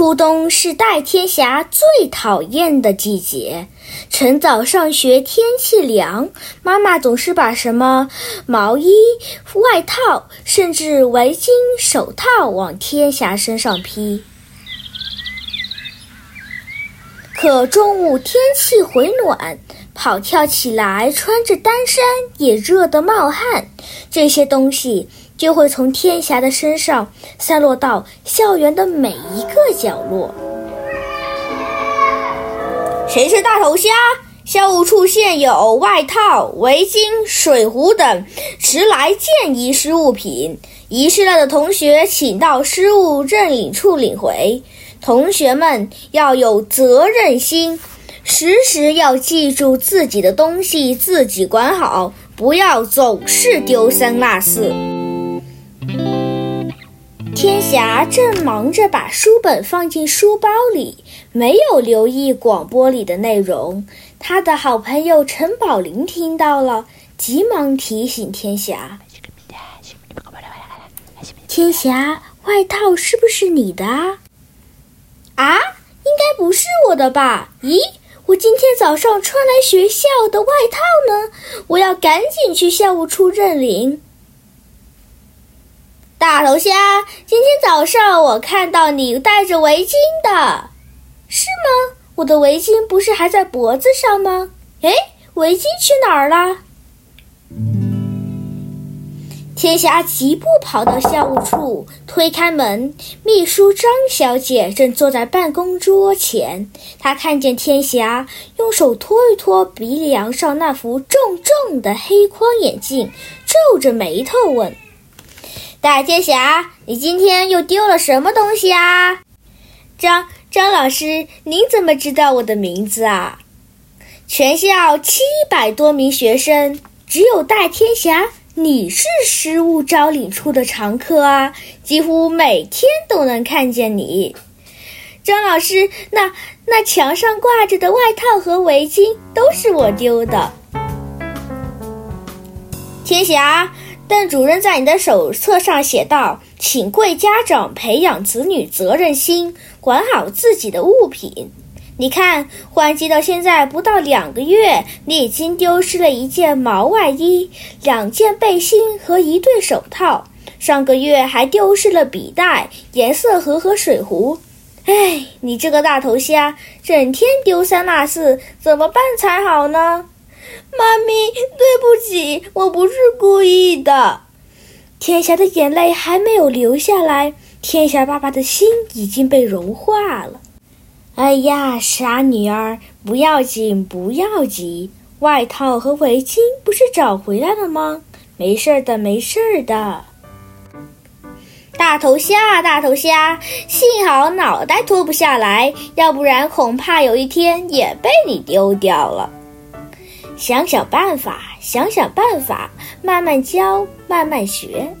初冬是戴天霞最讨厌的季节。晨早上学，天气凉，妈妈总是把什么毛衣、外套，甚至围巾、手套往天霞身上披。可中午天气回暖，跑跳起来，穿着单衫也热得冒汗。这些东西就会从天霞的身上散落到校园的每一个角落。谁是大头虾？校务处现有外套、围巾、水壶等迟来见遗失物品，遗失了的同学请到失物认领处领回。同学们要有责任心，时时要记住自己的东西自己管好，不要总是丢三落四。天霞正忙着把书本放进书包里，没有留意广播里的内容。他的好朋友陈宝林听到了，急忙提醒天霞：“天霞，外套是不是你的啊？”啊，应该不是我的吧？咦，我今天早上穿来学校的外套呢？我要赶紧去校务处认领。大头虾，今天早上我看到你戴着围巾的，是吗？我的围巾不是还在脖子上吗？哎，围巾去哪儿了？天霞急步跑到校务处，推开门，秘书张小姐正坐在办公桌前。她看见天霞，用手托一托鼻梁上那副重重的黑框眼镜，皱着眉头问：“大天霞，你今天又丢了什么东西啊？”张张老师，您怎么知道我的名字啊？全校七百多名学生，只有戴天霞。你是失物招领处的常客啊，几乎每天都能看见你。张老师，那那墙上挂着的外套和围巾都是我丢的。天霞，邓主任在你的手册上写道：“请贵家长培养子女责任心，管好自己的物品。”你看，换季到现在不到两个月，你已经丢失了一件毛外衣、两件背心和一对手套。上个月还丢失了笔袋、颜色盒和水壶。哎，你这个大头虾，整天丢三落四，怎么办才好呢？妈咪，对不起，我不是故意的。天霞的眼泪还没有流下来，天霞爸爸的心已经被融化了。哎呀，傻女儿，不要紧，不要急，外套和围巾不是找回来了吗？没事的，没事的。大头虾，大头虾，幸好脑袋脱不下来，要不然恐怕有一天也被你丢掉了。想想办法，想想办法，慢慢教，慢慢学。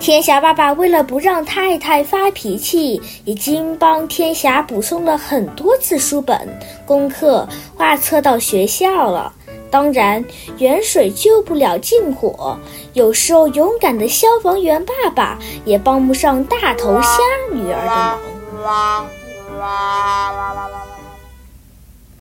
天霞爸爸为了不让太太发脾气，已经帮天霞补送了很多次书本、功课、画册到学校了。当然，远水救不了近火，有时候勇敢的消防员爸爸也帮不上大头虾女儿的忙。